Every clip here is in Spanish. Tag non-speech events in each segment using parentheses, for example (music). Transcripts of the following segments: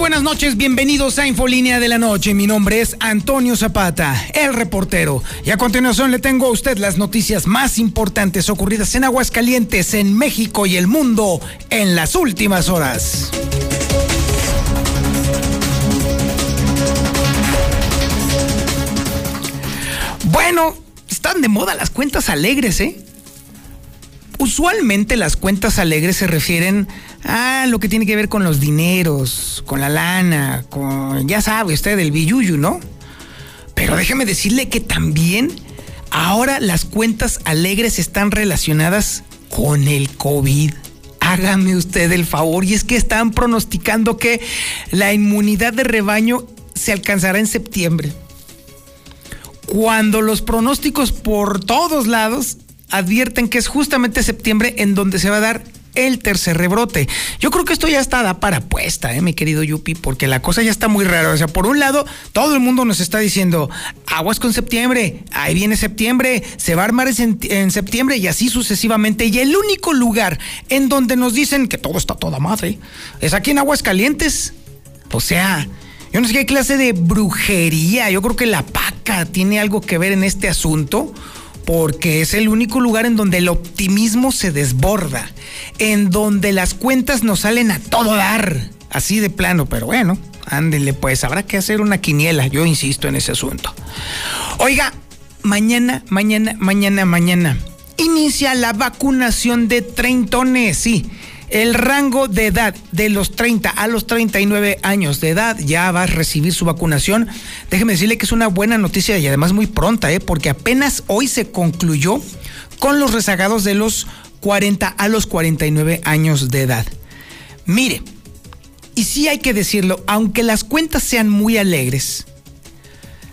Buenas noches, bienvenidos a Infolínea de la Noche. Mi nombre es Antonio Zapata, el reportero. Y a continuación le tengo a usted las noticias más importantes ocurridas en Aguascalientes, en México y el mundo en las últimas horas. Bueno, están de moda las cuentas alegres, ¿eh? Usualmente las cuentas alegres se refieren a lo que tiene que ver con los dineros, con la lana, con, ya sabe usted, el billuyu, ¿no? Pero déjeme decirle que también ahora las cuentas alegres están relacionadas con el COVID. Hágame usted el favor, y es que están pronosticando que la inmunidad de rebaño se alcanzará en septiembre. Cuando los pronósticos por todos lados advierten que es justamente septiembre en donde se va a dar el tercer rebrote. Yo creo que esto ya está da para apuesta, ¿eh, mi querido Yupi, porque la cosa ya está muy rara. O sea, por un lado, todo el mundo nos está diciendo, aguas con septiembre, ahí viene septiembre, se va a armar en, septiembre y así sucesivamente. Y el único lugar en donde nos dicen que todo está toda madre es aquí en Aguascalientes. O sea, yo no sé qué clase de brujería. Yo creo que la paca tiene algo que ver en este asunto porque es el único lugar en donde el optimismo se desborda, en donde las cuentas nos salen a todo dar, así de plano, pero bueno, ándele pues, habrá que hacer una quiniela, yo insisto en ese asunto. Oiga, mañana, mañana, mañana, mañana, inicia la vacunación de treintones, sí el rango de edad de los 30 a los 39 años de edad ya va a recibir su vacunación. Déjeme decirle que es una buena noticia y además muy pronta, ¿eh? porque apenas hoy se concluyó con los rezagados de los 40 a los 49 años de edad. Mire, y sí hay que decirlo, aunque las cuentas sean muy alegres,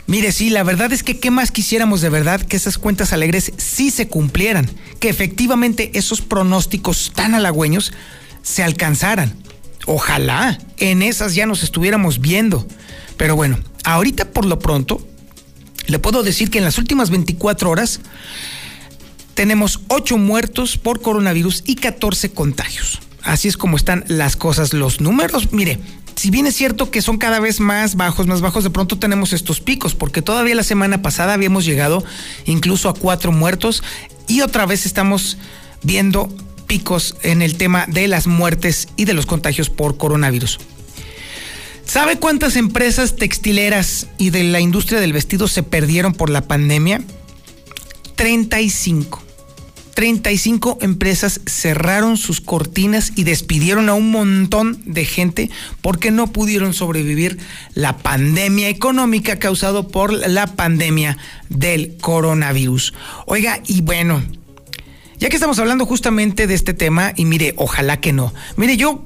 Mire, sí, la verdad es que qué más quisiéramos de verdad que esas cuentas alegres sí se cumplieran, que efectivamente esos pronósticos tan halagüeños se alcanzaran. Ojalá en esas ya nos estuviéramos viendo. Pero bueno, ahorita por lo pronto, le puedo decir que en las últimas 24 horas tenemos 8 muertos por coronavirus y 14 contagios. Así es como están las cosas. Los números, mire, si bien es cierto que son cada vez más bajos, más bajos, de pronto tenemos estos picos, porque todavía la semana pasada habíamos llegado incluso a cuatro muertos y otra vez estamos viendo picos en el tema de las muertes y de los contagios por coronavirus. ¿Sabe cuántas empresas textileras y de la industria del vestido se perdieron por la pandemia? 35. 35 empresas cerraron sus cortinas y despidieron a un montón de gente porque no pudieron sobrevivir la pandemia económica causada por la pandemia del coronavirus. Oiga, y bueno, ya que estamos hablando justamente de este tema, y mire, ojalá que no. Mire, yo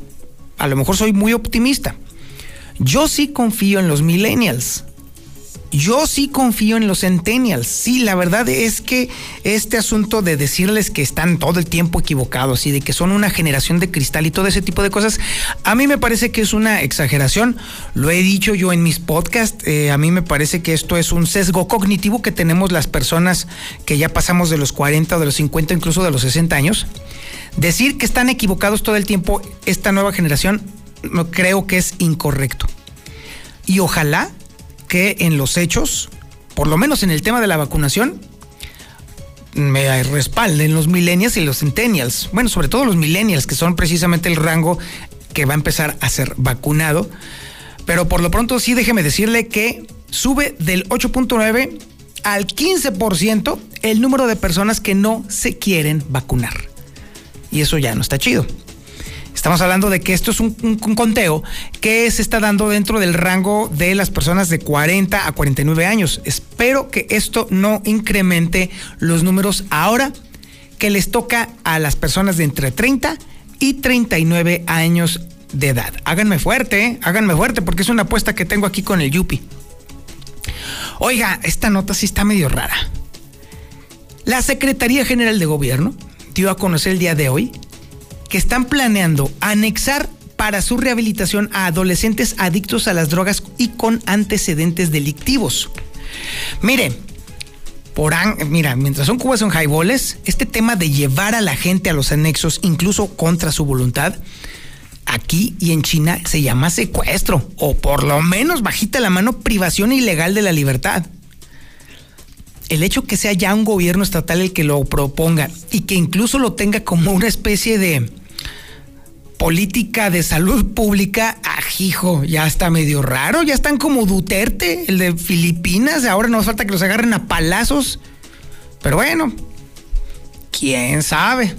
a lo mejor soy muy optimista. Yo sí confío en los millennials. Yo sí confío en los centennials. Sí, la verdad es que este asunto de decirles que están todo el tiempo equivocados y de que son una generación de cristal y todo ese tipo de cosas, a mí me parece que es una exageración. Lo he dicho yo en mis podcasts. Eh, a mí me parece que esto es un sesgo cognitivo que tenemos las personas que ya pasamos de los 40 o de los 50, incluso de los 60 años. Decir que están equivocados todo el tiempo esta nueva generación, creo que es incorrecto. Y ojalá que en los hechos, por lo menos en el tema de la vacunación, me respalden los millennials y los centennials. Bueno, sobre todo los millennials, que son precisamente el rango que va a empezar a ser vacunado. Pero por lo pronto sí déjeme decirle que sube del 8.9 al 15% el número de personas que no se quieren vacunar. Y eso ya no está chido. Estamos hablando de que esto es un, conteo que se está dando dentro del rango de las personas de 40 a 49 años. Espero que esto no incremente los números ahora que les toca a las personas de entre 30 y 39 años de edad. Háganme fuerte, ¿eh? háganme fuerte porque es una apuesta que tengo aquí con el Yupi. Oiga, esta nota sí está medio rara. La Secretaría General de Gobierno dio a conocer el día de hoy que están planeando anexar para su rehabilitación a adolescentes adictos a las drogas y con antecedentes delictivos. Mire, por mira, mientras son cubas son highballs, este tema de llevar a la gente a los anexos, incluso contra su voluntad, aquí y en China se llama secuestro, o por lo menos bajita la mano, privación ilegal de la libertad. El hecho que sea ya un gobierno estatal el que lo proponga y que incluso lo tenga como una especie de política de salud pública, ajijo, ya está medio raro, ya están como Duterte, el de Filipinas, ahora nos falta que los agarren a palazos. Pero bueno, quién sabe.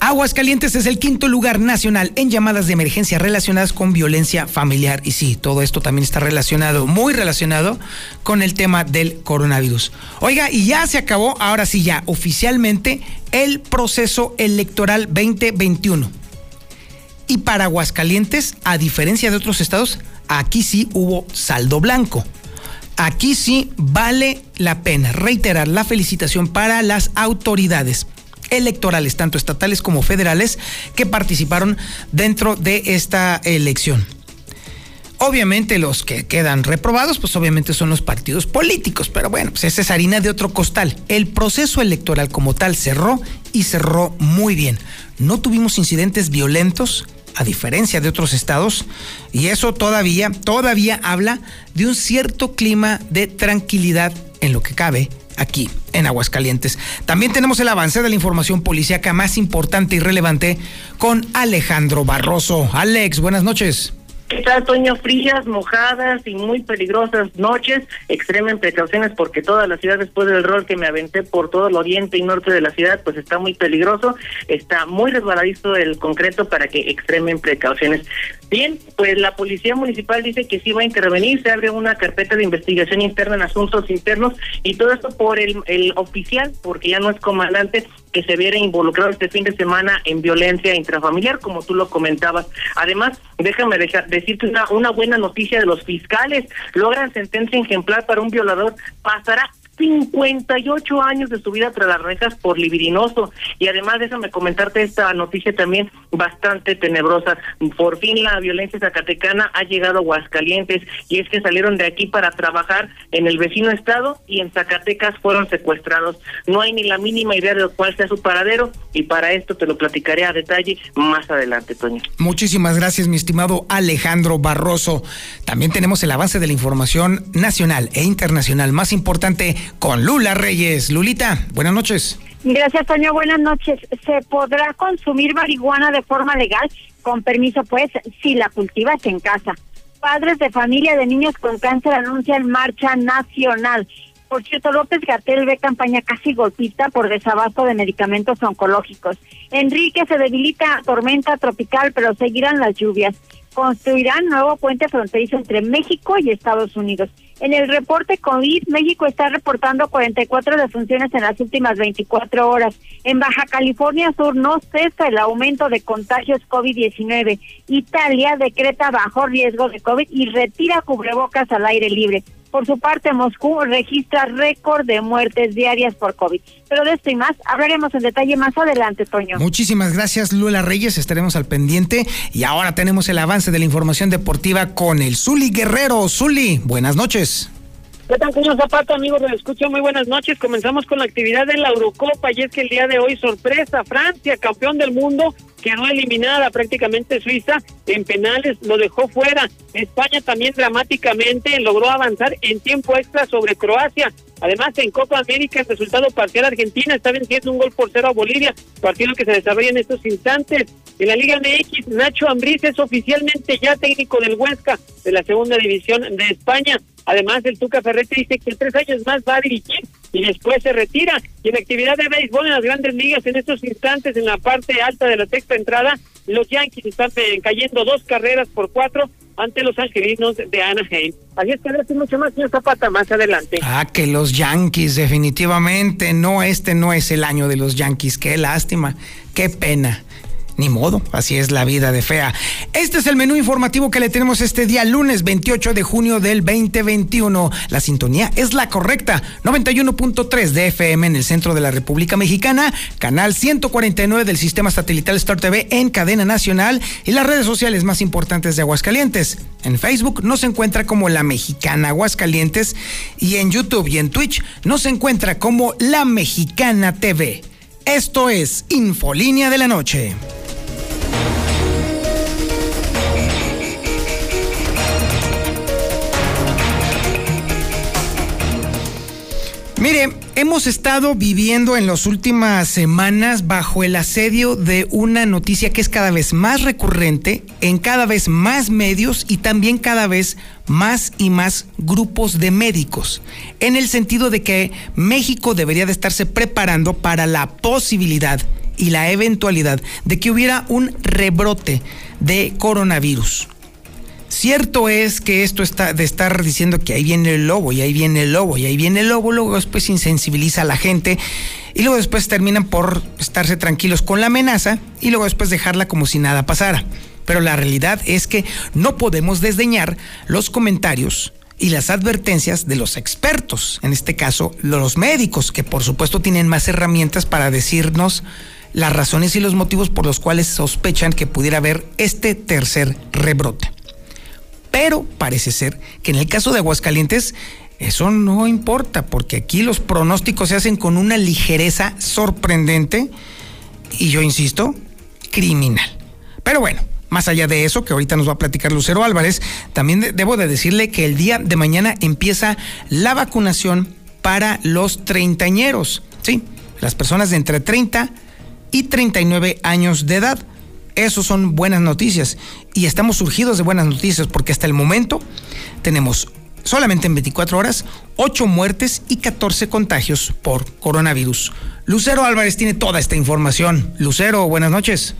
Aguascalientes es el quinto lugar nacional en llamadas de emergencia relacionadas con violencia familiar. Y sí, todo esto también está relacionado, muy relacionado con el tema del coronavirus. Oiga, y ya se acabó, ahora sí ya, oficialmente, el proceso electoral 2021. Y para Aguascalientes, a diferencia de otros estados, aquí sí hubo saldo blanco. Aquí sí vale la pena reiterar la felicitación para las autoridades electorales, tanto estatales como federales, que participaron dentro de esta elección. Obviamente los que quedan reprobados, pues obviamente son los partidos políticos, pero bueno, pues esa es harina de otro costal. El proceso electoral como tal cerró y cerró muy bien. No tuvimos incidentes violentos, a diferencia de otros estados, y eso todavía, todavía habla de un cierto clima de tranquilidad en lo que cabe aquí en Aguascalientes. También tenemos el avance de la información policíaca más importante y relevante con Alejandro Barroso. Alex, buenas noches. ¿Qué tal? Frías, mojadas y muy peligrosas noches. Extremen precauciones porque toda la ciudad, después del rol que me aventé por todo el oriente y norte de la ciudad, pues está muy peligroso. Está muy resbaladizo el concreto para que extremen precauciones. Bien, pues la Policía Municipal dice que sí va a intervenir, se abre una carpeta de investigación interna en asuntos internos y todo esto por el, el oficial, porque ya no es comandante, que se viera involucrado este fin de semana en violencia intrafamiliar, como tú lo comentabas. Además, déjame decirte una, una buena noticia de los fiscales. Logran sentencia ejemplar para un violador. Pasará 58 años de su vida tras las rejas por libidinoso. Y además, déjame comentarte esta noticia también bastante tenebrosa. Por fin la violencia zacatecana ha llegado a Aguascalientes y es que salieron de aquí para trabajar en el vecino estado y en Zacatecas fueron secuestrados. No hay ni la mínima idea de cuál sea su paradero y para esto te lo platicaré a detalle más adelante, Toño. Muchísimas gracias, mi estimado Alejandro Barroso. También tenemos el avance de la información nacional e internacional más importante con Lula Reyes. Lulita, buenas noches. Gracias, Toño. Buenas noches. ¿Se podrá consumir marihuana de forma legal? Con permiso, pues, si la cultivas en casa. Padres de familia de niños con cáncer anuncian marcha nacional. Por cierto, López Gatel ve campaña casi golpista por desabasto de medicamentos oncológicos. Enrique se debilita tormenta tropical, pero seguirán las lluvias. Construirán nuevo puente fronterizo entre México y Estados Unidos. En el reporte COVID, México está reportando 44 defunciones en las últimas 24 horas. En Baja California Sur no cesa el aumento de contagios COVID-19. Italia decreta bajo riesgo de COVID y retira cubrebocas al aire libre. Por su parte, Moscú registra récord de muertes diarias por COVID. Pero de esto y más hablaremos en detalle más adelante, Toño. Muchísimas gracias, Lula Reyes. Estaremos al pendiente. Y ahora tenemos el avance de la información deportiva con el Zuli Guerrero. Zuli, buenas noches. ¿Qué tal, señor Zapata, amigos? Me escucho muy buenas noches. Comenzamos con la actividad de la Eurocopa y es que el día de hoy, sorpresa, Francia, campeón del mundo, quedó eliminada prácticamente Suiza en penales, lo dejó fuera. España también dramáticamente logró avanzar en tiempo extra sobre Croacia. Además, en Copa América, el resultado parcial Argentina está venciendo un gol por cero a Bolivia, partido que se desarrolla en estos instantes. En la Liga MX, Nacho Ambriz es oficialmente ya técnico del Huesca de la segunda división de España. Además, el Tuca Ferretti dice que tres años más va a dirigir y después se retira. Y en actividad de béisbol en las grandes ligas, en estos instantes, en la parte alta de la sexta entrada, los Yankees están eh, cayendo dos carreras por cuatro ante los angelinos de Anaheim. Así es que gracias mucho más, señor Zapata, más adelante. Ah, que los Yankees, definitivamente. No, este no es el año de los Yankees. Qué lástima, qué pena. Ni modo, así es la vida de fea. Este es el menú informativo que le tenemos este día, lunes 28 de junio del 2021. La sintonía es la correcta, 91.3 de FM en el centro de la República Mexicana, canal 149 del sistema satelital Star TV en cadena nacional y las redes sociales más importantes de Aguascalientes. En Facebook no se encuentra como La Mexicana Aguascalientes y en YouTube y en Twitch no se encuentra como La Mexicana TV. Esto es Infolínea de la Noche. Mire, hemos estado viviendo en las últimas semanas bajo el asedio de una noticia que es cada vez más recurrente en cada vez más medios y también cada vez más y más grupos de médicos, en el sentido de que México debería de estarse preparando para la posibilidad y la eventualidad de que hubiera un rebrote de coronavirus. Cierto es que esto está de estar diciendo que ahí viene el lobo y ahí viene el lobo y ahí viene el lobo, luego después insensibiliza a la gente y luego después terminan por estarse tranquilos con la amenaza y luego después dejarla como si nada pasara. Pero la realidad es que no podemos desdeñar los comentarios y las advertencias de los expertos, en este caso los médicos, que por supuesto tienen más herramientas para decirnos las razones y los motivos por los cuales sospechan que pudiera haber este tercer rebrote. Pero parece ser que en el caso de Aguascalientes eso no importa, porque aquí los pronósticos se hacen con una ligereza sorprendente y yo insisto, criminal. Pero bueno, más allá de eso, que ahorita nos va a platicar Lucero Álvarez, también debo de decirle que el día de mañana empieza la vacunación para los treintañeros, ¿sí? Las personas de entre 30 y 39 años de edad. Eso son buenas noticias y estamos surgidos de buenas noticias porque hasta el momento tenemos solamente en 24 horas 8 muertes y 14 contagios por coronavirus. Lucero Álvarez tiene toda esta información. Lucero, buenas noches.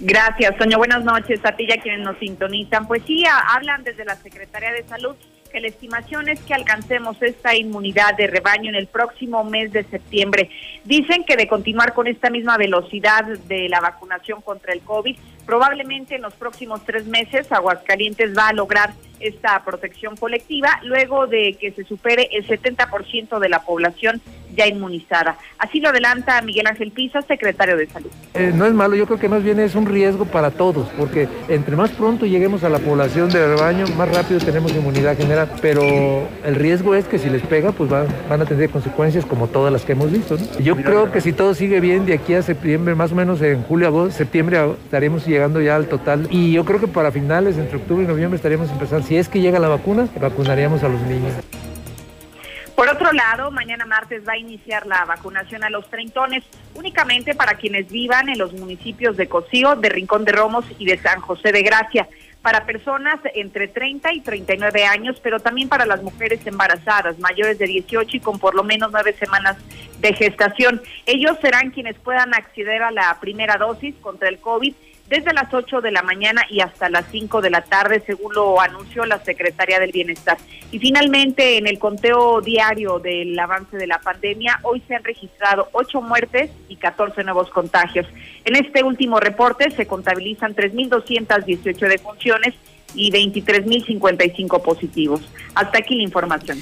Gracias, Soño. Buenas noches a ti y a quienes nos sintonizan. Pues sí, hablan desde la Secretaría de Salud que la estimación es que alcancemos esta inmunidad de rebaño en el próximo mes de septiembre. Dicen que de continuar con esta misma velocidad de la vacunación contra el COVID, probablemente en los próximos tres meses Aguascalientes va a lograr esta protección colectiva luego de que se supere el 70% de la población ya inmunizada. Así lo adelanta Miguel Ángel Pisa, secretario de Salud. Eh, no es malo, yo creo que más bien es un riesgo para todos, porque entre más pronto lleguemos a la población de rebaño, más rápido tenemos inmunidad general, pero el riesgo es que si les pega, pues van, a tener consecuencias como todas las que hemos visto. Yo creo que si todo sigue bien, de aquí a septiembre, más o menos en julio, agosto, septiembre, estaremos llegando ya al total. Y yo creo que para finales, entre octubre y noviembre, estaríamos empezando. Si es que llega la vacuna, vacunaríamos a los niños. Por otro lado, mañana martes va a iniciar la vacunación a los treintones, únicamente para quienes vivan en los municipios de Cocío, de Rincón de Romos y de San José de Gracia, para personas entre 30 y 39 años, pero también para las mujeres embarazadas, mayores de 18 y con por lo menos nueve semanas de gestación. Ellos serán quienes puedan acceder a la primera dosis contra el COVID desde las 8 de la mañana y hasta las 5 de la tarde, según lo anunció la Secretaría del Bienestar. Y finalmente, en el conteo diario del avance de la pandemia, hoy se han registrado 8 muertes y 14 nuevos contagios. En este último reporte se contabilizan 3.218 defunciones y 23.055 positivos. Hasta aquí la información.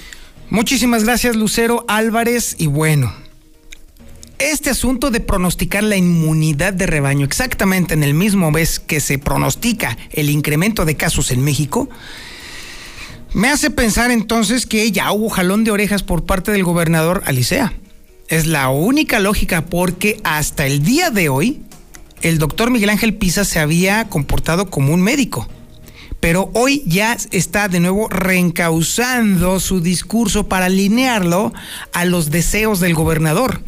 Muchísimas gracias, Lucero Álvarez. Y bueno, este asunto de pronosticar la inmunidad de rebaño exactamente en el mismo mes que se pronostica el incremento de casos en México, me hace pensar entonces que ya hubo jalón de orejas por parte del gobernador Alicea. Es la única lógica porque hasta el día de hoy el doctor Miguel Ángel Pisa se había comportado como un médico. Pero hoy ya está de nuevo reencauzando su discurso para alinearlo a los deseos del gobernador.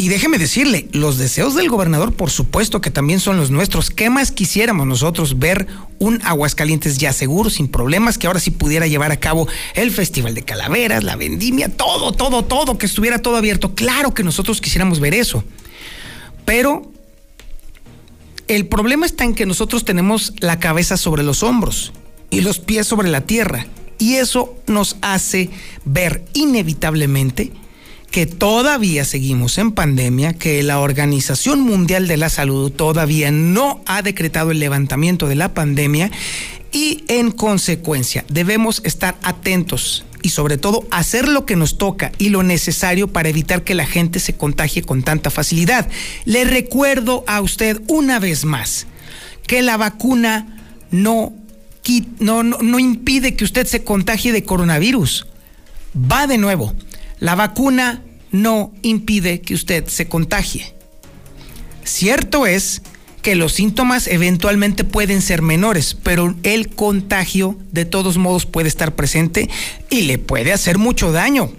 Y déjeme decirle, los deseos del gobernador, por supuesto que también son los nuestros. ¿Qué más quisiéramos nosotros ver un Aguascalientes ya seguro, sin problemas, que ahora sí pudiera llevar a cabo el Festival de Calaveras, la vendimia, todo, todo, todo, que estuviera todo abierto? Claro que nosotros quisiéramos ver eso. Pero el problema está en que nosotros tenemos la cabeza sobre los hombros y los pies sobre la tierra. Y eso nos hace ver inevitablemente que todavía seguimos en pandemia, que la Organización Mundial de la Salud todavía no ha decretado el levantamiento de la pandemia y en consecuencia debemos estar atentos y sobre todo hacer lo que nos toca y lo necesario para evitar que la gente se contagie con tanta facilidad. Le recuerdo a usted una vez más que la vacuna no, no, no, impide que usted se contagie de coronavirus. Va de nuevo la vacuna no impide que usted se contagie. Cierto es que los síntomas eventualmente pueden ser menores, pero el contagio de todos modos puede estar presente y le puede hacer mucho daño.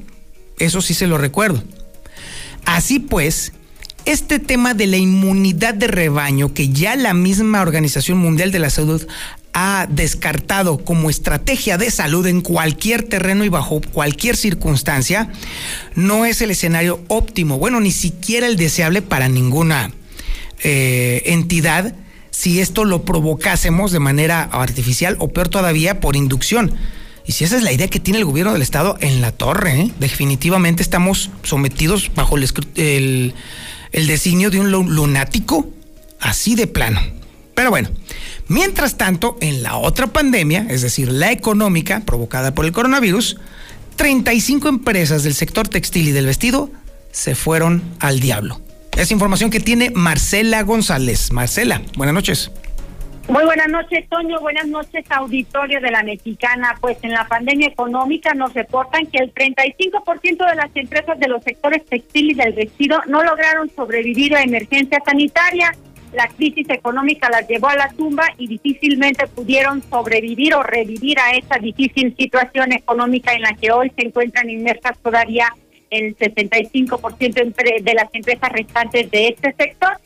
Eso sí se lo recuerdo. Así pues, este tema de la inmunidad de rebaño que ya la misma Organización Mundial de la Salud ha descartado como estrategia de salud en cualquier terreno y bajo cualquier circunstancia, no es el escenario óptimo, bueno, ni siquiera el deseable para ninguna eh, entidad si esto lo provocásemos de manera artificial o peor todavía por inducción. Y si esa es la idea que tiene el gobierno del Estado en la torre, ¿eh? definitivamente estamos sometidos bajo el, el, el designio de un lunático así de plano. Pero bueno, Mientras tanto, en la otra pandemia, es decir, la económica provocada por el coronavirus, 35 empresas del sector textil y del vestido se fueron al diablo. Es información que tiene Marcela González. Marcela, buenas noches. Muy buenas noches, Toño. Buenas noches, auditorio de la Mexicana. Pues en la pandemia económica nos reportan que el 35% de las empresas de los sectores textil y del vestido no lograron sobrevivir a emergencia sanitaria la crisis económica las llevó a la tumba y difícilmente pudieron sobrevivir o revivir a esa difícil situación económica en la que hoy se encuentran inmersas todavía el 65% de las empresas restantes de este sector.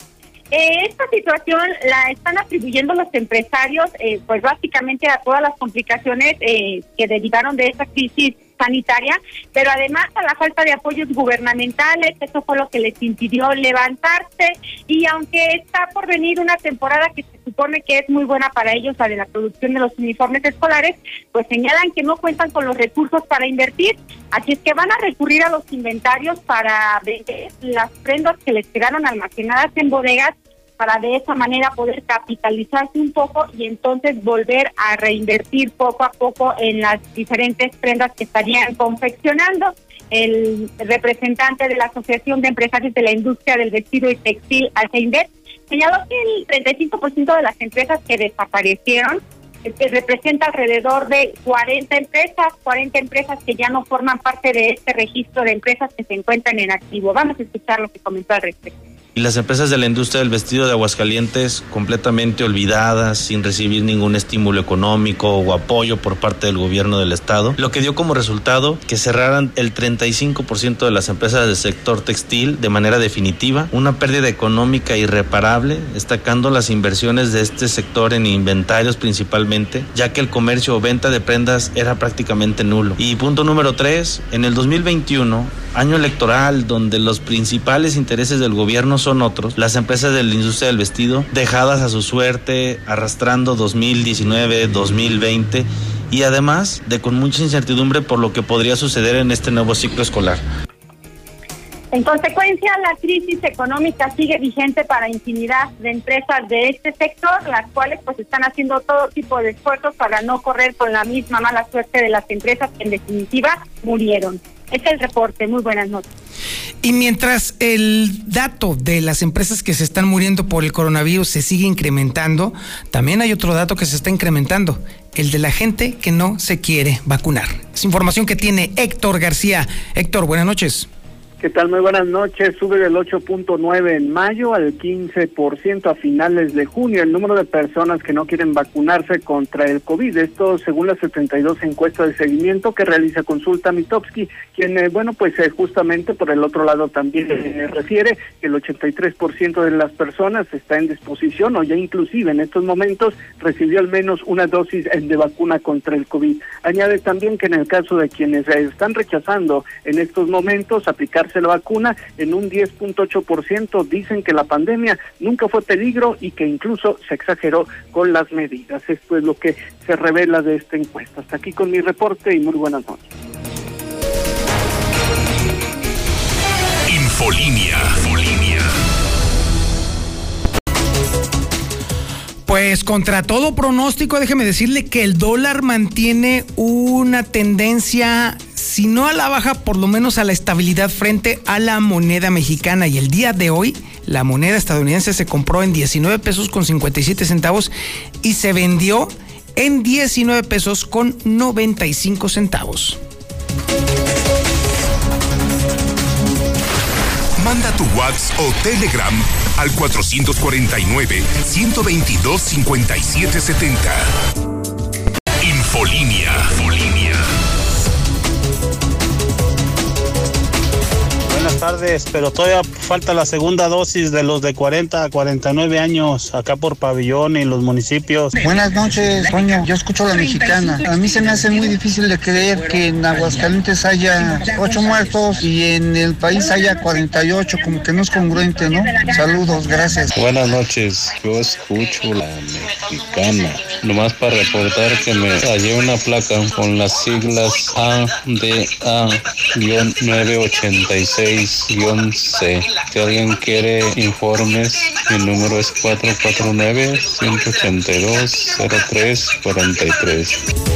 Eh, esta situación la están atribuyendo los empresarios, eh, pues básicamente a todas las complicaciones eh, que derivaron de esta crisis sanitaria, pero además a la falta de apoyos gubernamentales, eso fue lo que les impidió levantarse y aunque está por venir una temporada que se supone que es muy buena para ellos, la de la producción de los uniformes escolares, pues señalan que no cuentan con los recursos para invertir, así es que van a recurrir a los inventarios para vender las prendas que les quedaron almacenadas en bodegas para de esa manera poder capitalizarse un poco y entonces volver a reinvertir poco a poco en las diferentes prendas que estarían confeccionando. El representante de la Asociación de Empresarios de la Industria del Vestido y Textil, Alceindet, señaló que el 35% de las empresas que desaparecieron que representa alrededor de 40 empresas, 40 empresas que ya no forman parte de este registro de empresas que se encuentran en activo. Vamos a escuchar lo que comentó al respecto y las empresas de la industria del vestido de Aguascalientes completamente olvidadas, sin recibir ningún estímulo económico o apoyo por parte del gobierno del estado, lo que dio como resultado que cerraran el 35% de las empresas del sector textil de manera definitiva, una pérdida económica irreparable, destacando las inversiones de este sector en inventarios principalmente, ya que el comercio o venta de prendas era prácticamente nulo. Y punto número tres, en el 2021, año electoral donde los principales intereses del gobierno son otros, las empresas de la industria del vestido dejadas a su suerte, arrastrando 2019, 2020 y además de con mucha incertidumbre por lo que podría suceder en este nuevo ciclo escolar. En consecuencia, la crisis económica sigue vigente para infinidad de empresas de este sector, las cuales pues están haciendo todo tipo de esfuerzos para no correr con la misma mala suerte de las empresas que en definitiva murieron. Es el reporte. Muy buenas noches. Y mientras el dato de las empresas que se están muriendo por el coronavirus se sigue incrementando, también hay otro dato que se está incrementando, el de la gente que no se quiere vacunar. Es información que tiene Héctor García. Héctor, buenas noches. ¿Qué tal? Muy buenas noches. Sube del 8.9 en mayo al 15% a finales de junio el número de personas que no quieren vacunarse contra el COVID. Esto según las 72 encuestas de seguimiento que realiza Consulta Mitowski, quien, eh, bueno, pues eh, justamente por el otro lado también eh, refiere que el 83% de las personas está en disposición o ya inclusive en estos momentos recibió al menos una dosis de vacuna contra el COVID. Añade también que en el caso de quienes están rechazando en estos momentos aplicar se la vacuna, en un 10.8% dicen que la pandemia nunca fue peligro y que incluso se exageró con las medidas. Esto es lo que se revela de esta encuesta. Hasta aquí con mi reporte y muy buenas noches. Infolinia. Infolinia. Pues contra todo pronóstico, déjeme decirle que el dólar mantiene una tendencia, si no a la baja, por lo menos a la estabilidad frente a la moneda mexicana. Y el día de hoy, la moneda estadounidense se compró en 19 pesos con 57 centavos y se vendió en 19 pesos con 95 centavos. Manda tu WhatsApp o Telegram al 449-122-5770. Infolinia. Infolinia. Buenas tardes, pero todavía falta la segunda dosis de los de 40 a 49 años acá por pabellón y los municipios. Buenas noches, Toño. Yo escucho la mexicana. A mí se me hace muy difícil de creer que en Aguascalientes haya 8 muertos y en el país haya 48, como que no es congruente, ¿no? Saludos, gracias. Buenas noches, yo escucho la mexicana. Nomás para reportar que me hallé una placa con las siglas ADA-986-C. Si alguien quiere informes, mi número es 449-182-0343.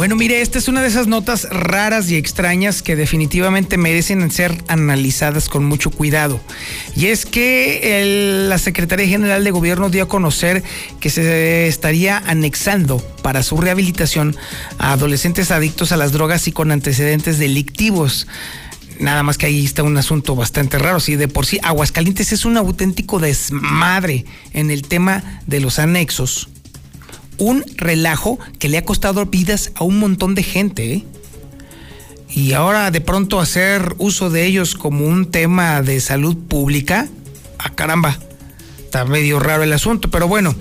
Bueno, mire, esta es una de esas notas raras y extrañas que definitivamente merecen ser analizadas con mucho cuidado. Y es que la Secretaría General de Gobierno dio a conocer que se estaría anexando para su rehabilitación a adolescentes adictos a las drogas y con antecedentes delictivos. Nada más que ahí está un asunto bastante raro. Si de por sí Aguascalientes es un auténtico desmadre en el tema de los anexos un relajo que le ha costado vidas a un montón de gente. ¿eh? Y ahora de pronto hacer uso de ellos como un tema de salud pública, a caramba, está medio raro el asunto, pero bueno.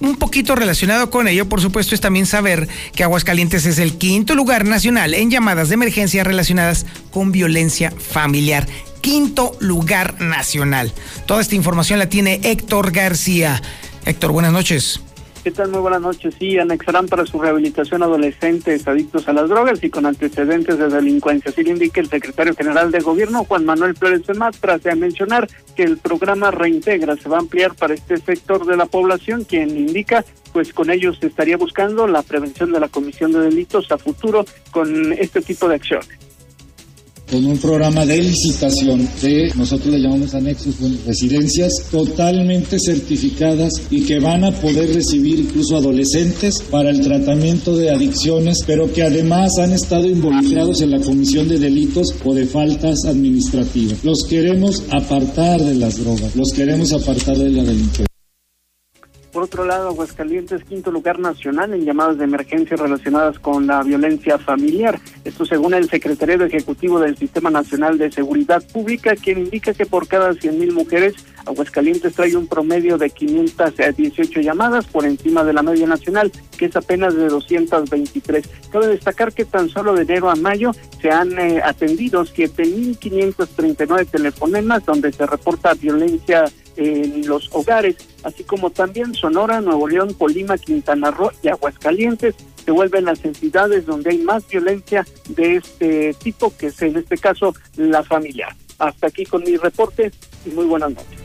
Un poquito relacionado con ello, por supuesto, es también saber que Aguascalientes es el quinto lugar nacional en llamadas de emergencia relacionadas con violencia familiar. Quinto lugar nacional. Toda esta información la tiene Héctor García. Héctor, buenas noches. ¿Qué tal? Muy buenas noches. Sí, anexarán para su rehabilitación adolescentes adictos a las drogas y con antecedentes de delincuencia. Así lo indica el secretario general de Gobierno, Juan Manuel Flores de Matra, a mencionar que el programa Reintegra se va a ampliar para este sector de la población, quien indica pues con ellos estaría buscando la prevención de la comisión de delitos a futuro con este tipo de acciones. Con un programa de licitación de, nosotros le llamamos anexos, bueno, residencias totalmente certificadas y que van a poder recibir incluso adolescentes para el tratamiento de adicciones, pero que además han estado involucrados en la comisión de delitos o de faltas administrativas. Los queremos apartar de las drogas, los queremos apartar de la delincuencia. Por otro lado, Aguascalientes, quinto lugar nacional en llamadas de emergencia relacionadas con la violencia familiar. Esto según el secretario ejecutivo del Sistema Nacional de Seguridad Pública, quien indica que por cada 100.000 mujeres, Aguascalientes trae un promedio de 518 llamadas por encima de la media nacional, que es apenas de 223. Cabe destacar que tan solo de enero a mayo se han eh, atendido 7.539 telefonemas donde se reporta violencia en los hogares, así como también Sonora, Nuevo León, Colima, Quintana Roo y Aguascalientes se vuelven las entidades donde hay más violencia de este tipo, que es en este caso la familiar. Hasta aquí con mi reporte y muy buenas noches.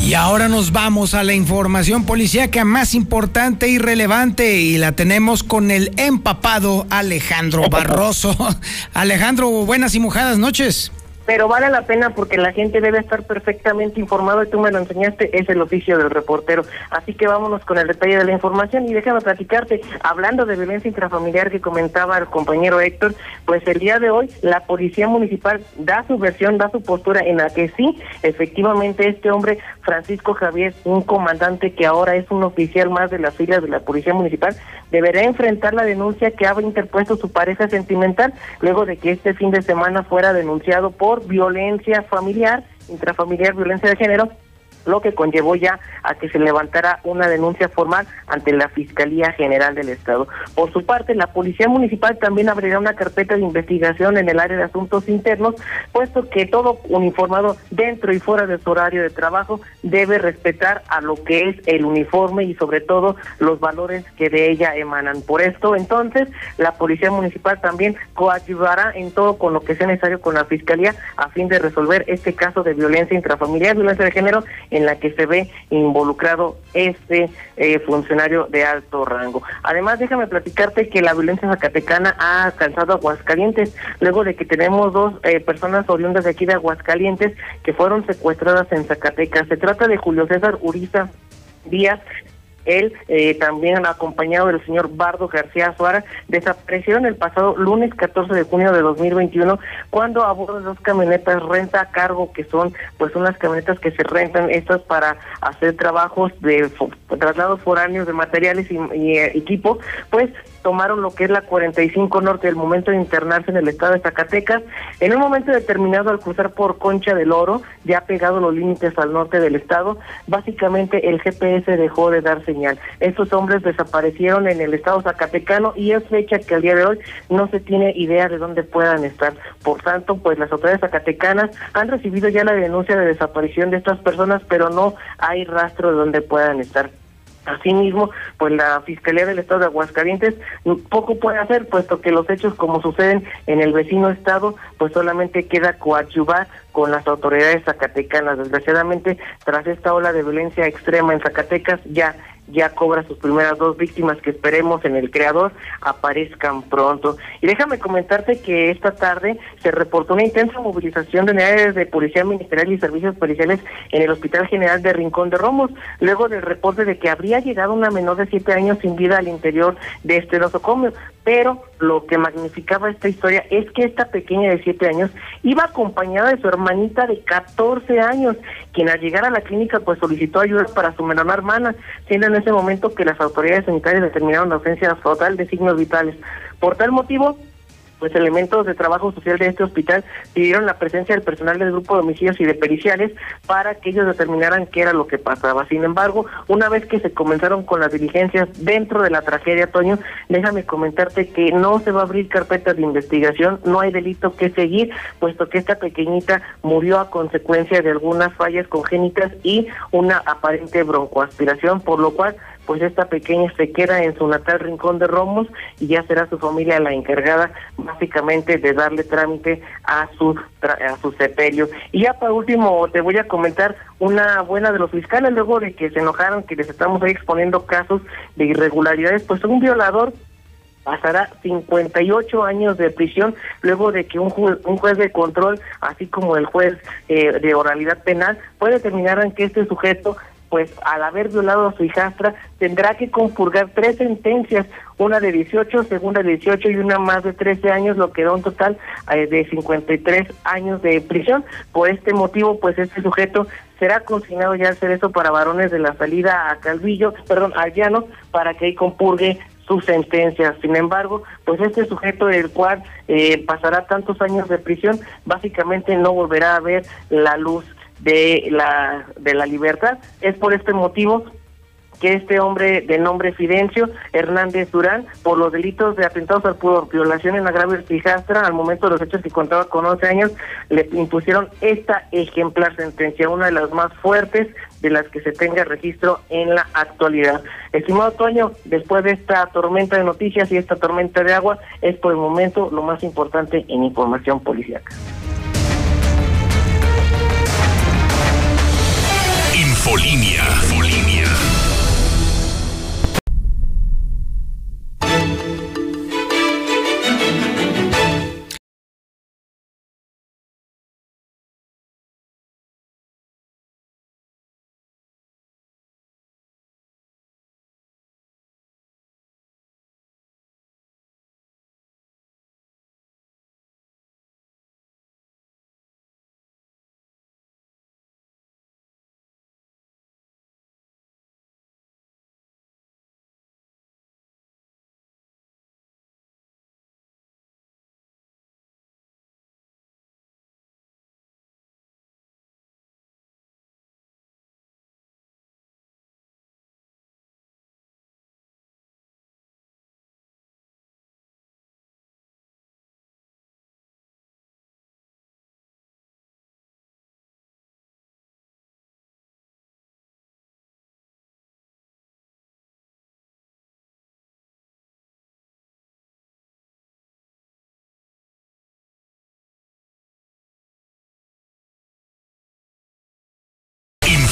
Y ahora nos vamos a la información policíaca más importante y relevante y la tenemos con el empapado Alejandro (laughs) Barroso. Alejandro, buenas y mojadas noches. Pero vale la pena porque la gente debe estar perfectamente informado y tú me lo enseñaste, es el oficio del reportero. Así que vámonos con el detalle de la información y déjame platicarte, hablando de violencia intrafamiliar que comentaba el compañero Héctor, pues el día de hoy la policía municipal da su versión, da su postura en la que sí, efectivamente este hombre, Francisco Javier, un comandante que ahora es un oficial más de las filas de la policía municipal, deberá enfrentar la denuncia que ha interpuesto su pareja sentimental luego de que este fin de semana fuera denunciado por violencia familiar, intrafamiliar, violencia de género, lo que conllevó ya a que se levantara una denuncia formal ante la Fiscalía General del Estado. Por su parte, la Policía Municipal también abrirá una carpeta de investigación en el área de asuntos internos, puesto que todo uniformado dentro y fuera de su horario de trabajo debe respetar a lo que es el uniforme y sobre todo los valores que de ella emanan. Por esto, entonces, la Policía Municipal también coadyuvará en todo con lo que sea necesario con la Fiscalía a fin de resolver este caso de violencia intrafamiliar, violencia de género en la que se ve involucrado este eh, funcionario de alto rango. Además, déjame platicarte que la violencia zacatecana ha alcanzado Aguascalientes, luego de que tenemos dos eh, personas oriundas de aquí de Aguascalientes que fueron secuestradas en Zacatecas. Se trata de Julio César Uriza Díaz, él eh, también acompañado del señor Bardo García Suárez desaparecieron el pasado lunes 14 de junio de 2021 cuando a bordo de dos camionetas renta a cargo que son pues unas camionetas que se rentan estas para hacer trabajos de traslados foráneos de materiales y, y eh, equipo pues tomaron lo que es la 45 Norte el momento de internarse en el estado de Zacatecas. En un momento determinado al cruzar por Concha del Oro, ya pegado los límites al norte del estado, básicamente el GPS dejó de dar señal. Estos hombres desaparecieron en el estado zacatecano y es fecha que al día de hoy no se tiene idea de dónde puedan estar. Por tanto, pues las autoridades zacatecanas han recibido ya la denuncia de desaparición de estas personas, pero no hay rastro de dónde puedan estar. Asimismo, pues la Fiscalía del Estado de Aguascalientes poco puede hacer, puesto que los hechos como suceden en el vecino estado, pues solamente queda coadyuvar con las autoridades zacatecanas. Desgraciadamente, tras esta ola de violencia extrema en Zacatecas, ya ya cobra sus primeras dos víctimas que esperemos en el creador aparezcan pronto. Y déjame comentarte que esta tarde se reportó una intensa movilización de unidades de policía ministerial y servicios policiales en el Hospital General de Rincón de Romos, luego del reporte de que habría llegado una menor de siete años sin vida al interior de este nosocomio. Pero lo que magnificaba esta historia es que esta pequeña de siete años iba acompañada de su hermanita de 14 años, quien al llegar a la clínica pues solicitó ayuda para su menor hermana, siendo en ese momento que las autoridades sanitarias determinaron la ausencia total de signos vitales. Por tal motivo, pues elementos de trabajo social de este hospital pidieron la presencia del personal del grupo de homicidios y de periciales para que ellos determinaran qué era lo que pasaba. Sin embargo, una vez que se comenzaron con las diligencias dentro de la tragedia, Toño, déjame comentarte que no se va a abrir carpetas de investigación, no hay delito que seguir, puesto que esta pequeñita murió a consecuencia de algunas fallas congénitas y una aparente broncoaspiración, por lo cual pues esta pequeña se queda en su natal rincón de Romos y ya será su familia la encargada básicamente de darle trámite a su a su sepelio. Y ya para último te voy a comentar una buena de los fiscales luego de que se enojaron que les estamos ahí exponiendo casos de irregularidades, pues un violador pasará 58 años de prisión luego de que un, un juez de control, así como el juez eh, de oralidad penal, puede determinar que este sujeto pues al haber violado a su hijastra tendrá que compurgar tres sentencias, una de 18, segunda de 18 y una más de 13 años, lo que da un total eh, de 53 años de prisión. Por este motivo, pues este sujeto será consignado ya a hacer eso para varones de la salida a Calvillo, perdón, a Llano, para que ahí compurgue su sentencia. Sin embargo, pues este sujeto del cual eh, pasará tantos años de prisión, básicamente no volverá a ver la luz de la, de la libertad. Es por este motivo que este hombre de nombre Fidencio Hernández Durán, por los delitos de atentados al por violación en agravio fijastra, al momento de los hechos que contaba con 11 años, le impusieron esta ejemplar sentencia, una de las más fuertes de las que se tenga registro en la actualidad. Estimado Toño, después de esta tormenta de noticias y esta tormenta de agua, es por el momento lo más importante en información policiaca. Infolinia. Infolinia.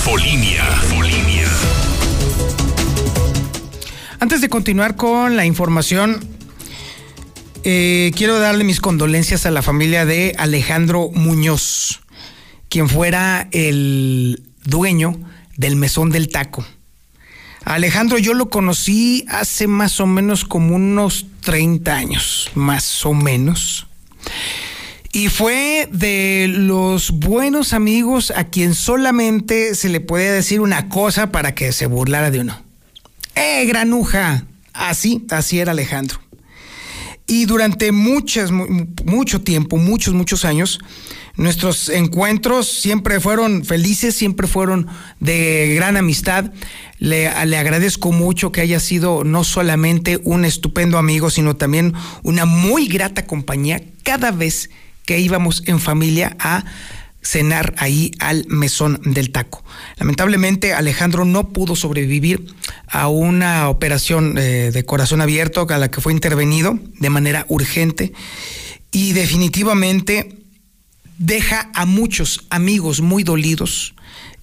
Infolinia. Antes de continuar con la información, eh, quiero darle mis condolencias a la familia de Alejandro Muñoz, quien fuera el dueño del mesón del taco. Alejandro yo lo conocí hace más o menos como unos 30 años, más o menos. Y fue de los buenos amigos a quien solamente se le podía decir una cosa para que se burlara de uno. ¡Eh, granuja! Así, así era Alejandro. Y durante muchas, mucho tiempo, muchos, muchos años, nuestros encuentros siempre fueron felices, siempre fueron de gran amistad. Le, le, agradezco mucho que haya sido no solamente un estupendo amigo, sino también una muy grata compañía cada vez que íbamos en familia a cenar ahí al mesón del taco. Lamentablemente Alejandro no pudo sobrevivir a una operación eh, de corazón abierto a la que fue intervenido de manera urgente y definitivamente deja a muchos amigos muy dolidos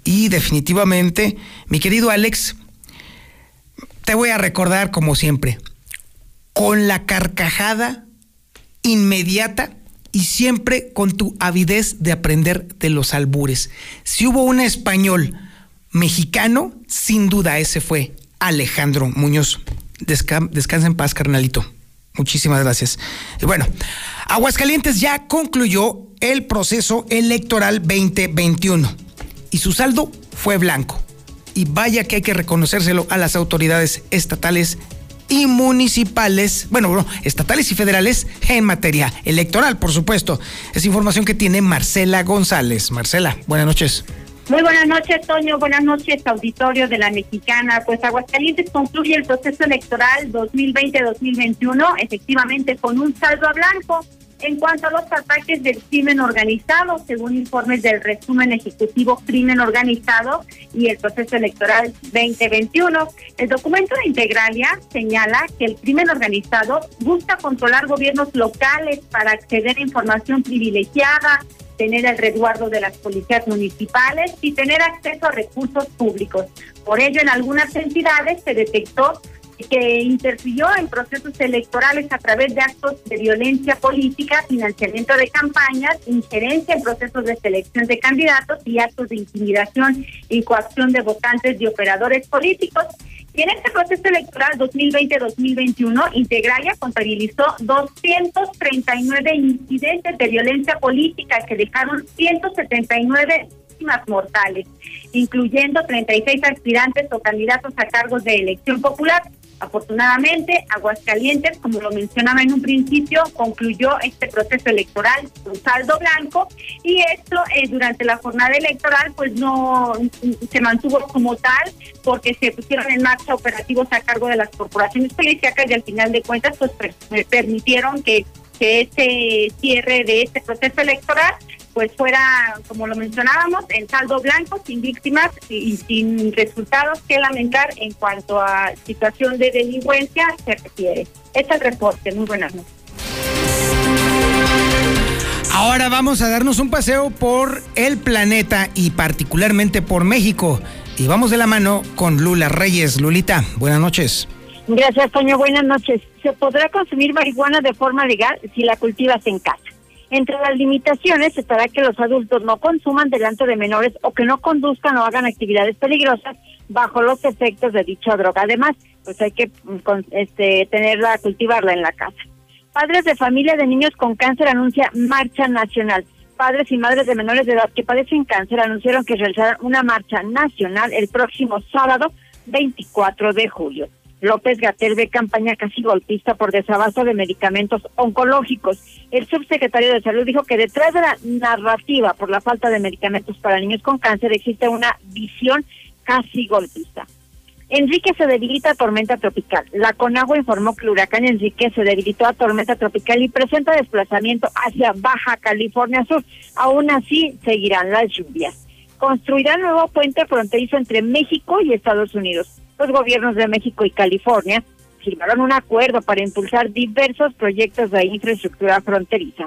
y definitivamente, mi querido Alex, te voy a recordar como siempre, con la carcajada inmediata y siempre con tu avidez de aprender de los albures. Si hubo un español mexicano, sin duda ese fue Alejandro Muñoz. descansa en paz, carnalito. Muchísimas gracias. Y bueno, Aguascalientes ya concluyó el proceso electoral 2021 y su saldo fue blanco. Y vaya que hay que reconocérselo a las autoridades estatales y municipales, bueno, estatales y federales en materia electoral, por supuesto. Es información que tiene Marcela González. Marcela, buenas noches. Muy buenas noches, Toño. Buenas noches, auditorio de la Mexicana. Pues Aguascalientes concluye el proceso electoral 2020-2021, efectivamente con un saldo a blanco. En cuanto a los ataques del crimen organizado, según informes del resumen ejecutivo Crimen Organizado y el proceso electoral 2021, el documento de Integralia señala que el crimen organizado busca controlar gobiernos locales para acceder a información privilegiada, tener el resguardo de las policías municipales y tener acceso a recursos públicos. Por ello, en algunas entidades se detectó que interfirió en procesos electorales a través de actos de violencia política, financiamiento de campañas, injerencia en procesos de selección de candidatos y actos de intimidación y coacción de votantes y operadores políticos. Y en este proceso electoral 2020-2021, Integralia contabilizó 239 incidentes de violencia política que dejaron 179 víctimas mortales, incluyendo 36 aspirantes o candidatos a cargos de elección popular. Afortunadamente, Aguascalientes, como lo mencionaba en un principio, concluyó este proceso electoral con saldo blanco y esto eh, durante la jornada electoral pues no se mantuvo como tal porque se pusieron en marcha operativos a cargo de las corporaciones policíacas y al final de cuentas pues permitieron que, que este cierre de este proceso electoral pues fuera, como lo mencionábamos, en saldo blanco, sin víctimas y, sin resultados que lamentar en cuanto a situación de delincuencia se refiere. Este es el reporte. Muy buenas noches. Ahora vamos a darnos un paseo por el planeta y particularmente por México. Y vamos de la mano con Lula Reyes. Lulita, buenas noches. Gracias, Toño. Buenas noches. Se podrá consumir marihuana de forma legal si la cultivas en casa. Entre las limitaciones estará que los adultos no consuman delante de menores o que no conduzcan o hagan actividades peligrosas bajo los efectos de dicha droga. Además, pues hay que mm, este, tenerla, cultivarla en la casa. Padres de familia de niños con cáncer anuncia marcha nacional. Padres y madres de menores de edad que padecen cáncer anunciaron que realizarán una marcha nacional el próximo sábado 24 de julio. López Gatel ve campaña casi golpista por desabasto de medicamentos oncológicos. El subsecretario de Salud dijo que detrás de la narrativa por la falta de medicamentos para niños con cáncer existe una visión casi golpista. Enrique se debilita a tormenta tropical. La Conagua informó que el huracán Enrique se debilitó a tormenta tropical y presenta desplazamiento hacia Baja California Sur. Aún así, seguirán las lluvias. Construirá nuevo puente fronterizo entre México y Estados Unidos los gobiernos de México y California firmaron un acuerdo para impulsar diversos proyectos de infraestructura fronteriza.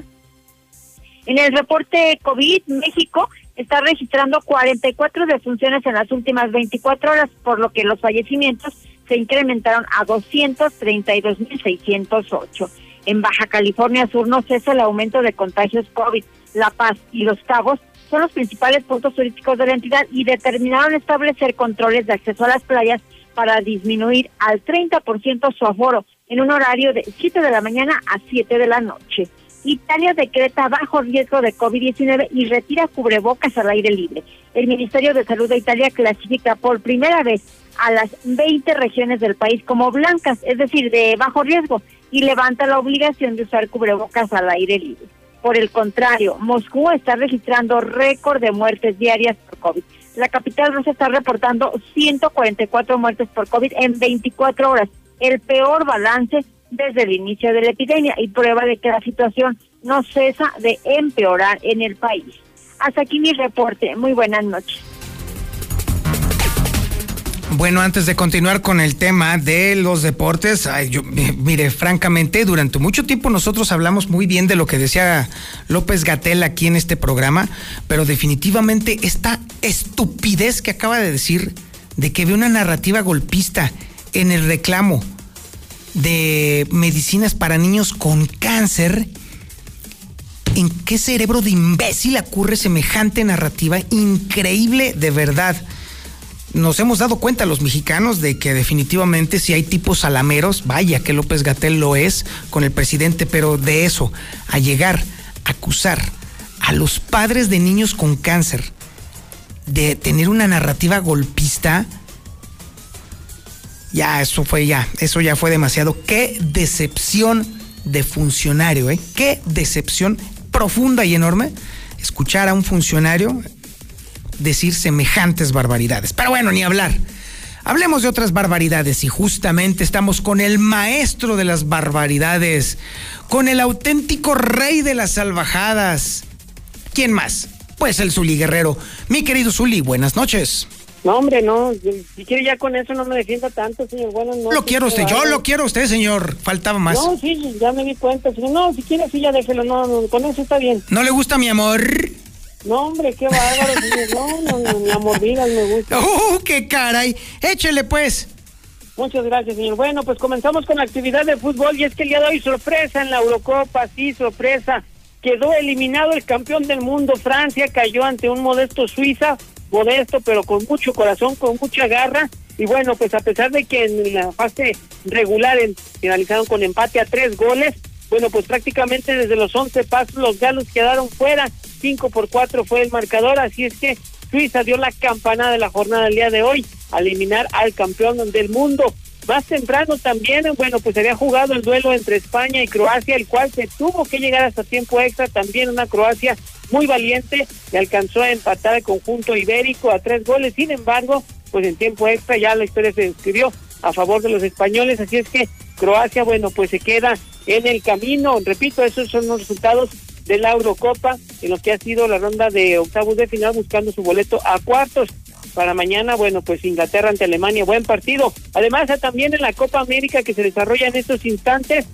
En el reporte COVID, México está registrando 44 defunciones en las últimas 24 horas, por lo que los fallecimientos se incrementaron a 232.608. En Baja California Sur no cesa el aumento de contagios COVID. La Paz y Los Cabos son los principales puntos turísticos de la entidad y determinaron establecer controles de acceso a las playas para disminuir al 30% su aforo en un horario de 7 de la mañana a 7 de la noche. Italia decreta bajo riesgo de COVID-19 y retira cubrebocas al aire libre. El Ministerio de Salud de Italia clasifica por primera vez a las 20 regiones del país como blancas, es decir, de bajo riesgo, y levanta la obligación de usar cubrebocas al aire libre. Por el contrario, Moscú está registrando récord de muertes diarias por COVID. La capital rusa está reportando 144 muertes por COVID en 24 horas, el peor balance desde el inicio de la epidemia y prueba de que la situación no cesa de empeorar en el país. Hasta aquí mi reporte. Muy buenas noches. Bueno, antes de continuar con el tema de los deportes, yo, mire, francamente, durante mucho tiempo nosotros hablamos muy bien de lo que decía López Gatel aquí en este programa, pero definitivamente esta estupidez que acaba de decir de que ve una narrativa golpista en el reclamo de medicinas para niños con cáncer, ¿en qué cerebro de imbécil ocurre semejante narrativa increíble de verdad? Nos hemos dado cuenta los mexicanos de que definitivamente si hay tipos salameros, vaya que López Gatel lo es con el presidente, pero de eso, a llegar a acusar a los padres de niños con cáncer de tener una narrativa golpista, ya eso fue ya, eso ya fue demasiado. Qué decepción de funcionario, ¿eh? Qué decepción profunda y enorme escuchar a un funcionario decir semejantes barbaridades. Pero bueno, ni hablar. Hablemos de otras barbaridades y justamente estamos con el maestro de las barbaridades, con el auténtico rey de las salvajadas. ¿Quién más? Pues el Zuli Guerrero. Mi querido Zuli, buenas noches. No, hombre, no. Si quiere ya con eso no me defienda tanto, señor. Bueno, no. Lo quiero usted, yo lo quiero usted, señor. Faltaba más. No, sí, ya me di cuenta. Señor. No, si quiere, sí, ya déjelo. No, no, con eso está bien. ¿No le gusta mi amor? No, hombre, qué bárbaro, (laughs) No, no, no, ni a mordidas me gusta. ¡Uh, qué caray! Échele, pues. Muchas gracias, señor. Bueno, pues comenzamos con la actividad de fútbol y es que el día de hoy sorpresa en la Eurocopa, sí, sorpresa. Quedó eliminado el campeón del mundo, Francia, cayó ante un modesto Suiza, modesto pero con mucho corazón, con mucha garra. Y bueno, pues a pesar de que en la fase regular finalizaron con empate a tres goles, bueno, pues prácticamente desde los 11 pasos los galos quedaron fuera 5 por 4 fue el marcador, así es que Suiza dio la campanada de la jornada del día de hoy a eliminar al campeón del mundo. Más temprano también, bueno, pues había jugado el duelo entre España y Croacia, el cual se tuvo que llegar hasta tiempo extra, también una Croacia muy valiente, y alcanzó a empatar el conjunto ibérico a tres goles, sin embargo, pues en tiempo extra ya la historia se escribió a favor de los españoles, así es que Croacia, bueno, pues se queda en el camino, repito, esos son los resultados de la Eurocopa en lo que ha sido la ronda de octavos de final buscando su boleto a cuartos. Para mañana, bueno, pues Inglaterra ante Alemania, buen partido. Además, también en la Copa América que se desarrolla en estos instantes,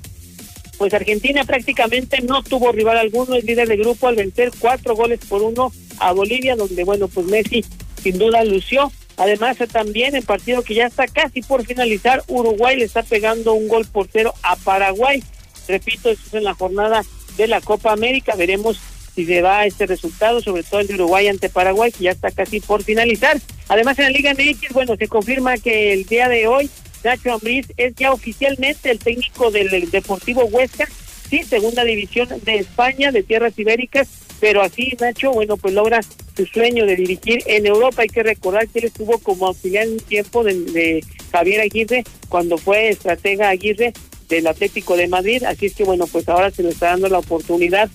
pues Argentina prácticamente no tuvo rival alguno, es líder de grupo al vencer cuatro goles por uno a Bolivia, donde, bueno, pues Messi sin duda lució. Además, también en partido que ya está casi por finalizar, Uruguay le está pegando un gol por cero a Paraguay. Repito, eso es en la jornada de la Copa América. Veremos si se va este resultado, sobre todo el de Uruguay ante Paraguay, que ya está casi por finalizar. Además, en la Liga MX, bueno, se confirma que el día de hoy Nacho Ambriz es ya oficialmente el técnico del Deportivo Huesca, sí, segunda división de España, de tierras ibéricas, pero así Nacho, bueno, pues logra su sueño de dirigir en Europa. Hay que recordar que él estuvo como auxiliar en un tiempo de, de Javier Aguirre, cuando fue estratega Aguirre del Atlético de Madrid, así es que bueno, pues ahora se le está dando la oportunidad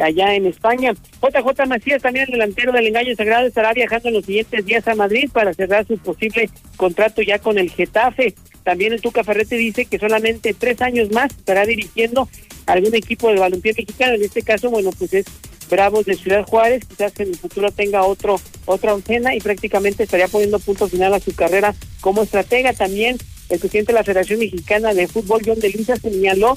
allá en España. JJ Macías, también el delantero del Engaño Sagrado, estará viajando en los siguientes días a Madrid para cerrar su posible contrato ya con el Getafe. También el Tuca Ferrete dice que solamente tres años más estará dirigiendo algún equipo de balompié mexicano. En este caso, bueno, pues es Bravos de Ciudad Juárez. Quizás en el futuro tenga otro otra oncena y prácticamente estaría poniendo punto final a su carrera como estratega. También el presidente de la Federación Mexicana de Fútbol, John de Luisa, señaló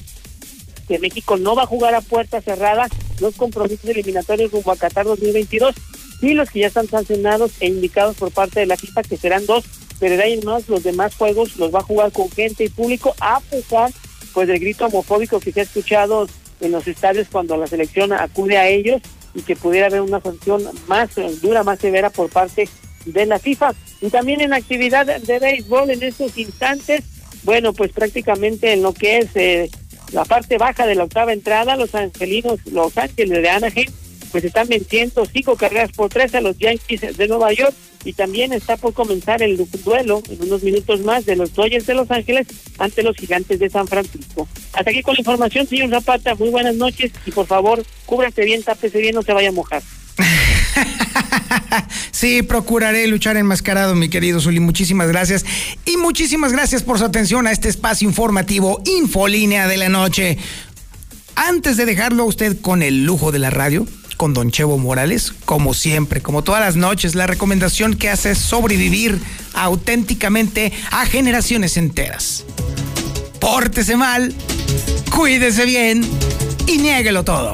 que México no va a jugar a puerta cerrada los compromisos eliminatorios rumbo a Qatar 2022. y los que ya están sancionados e indicados por parte de la FIFA, que serán dos, pero de ahí más los demás juegos los va a jugar con gente y público, a pesar pues del grito homofóbico que se ha escuchado en los estadios cuando la selección acude a ellos y que pudiera haber una sanción más dura, más severa por parte de la FIFA. Y también en actividad de béisbol en estos instantes, bueno, pues prácticamente en lo que es eh, la parte baja de la octava entrada, los angelinos, los ángeles de Anaheim, pues están venciendo cinco carreras por tres a los Yankees de Nueva York y también está por comenzar el duelo en unos minutos más de los Dodgers de Los Ángeles ante los Gigantes de San Francisco. Hasta aquí con la información, señor Zapata, muy buenas noches y por favor, cúbrase bien, tápese bien, no se vaya a mojar. (laughs) sí, procuraré luchar enmascarado, mi querido Zuli. Muchísimas gracias. Y muchísimas gracias por su atención a este espacio informativo Infolínea de la Noche. Antes de dejarlo a usted con el lujo de la radio, con Don Chevo Morales, como siempre, como todas las noches, la recomendación que hace es sobrevivir auténticamente a generaciones enteras. Pórtese mal, cuídese bien y niéguelo todo.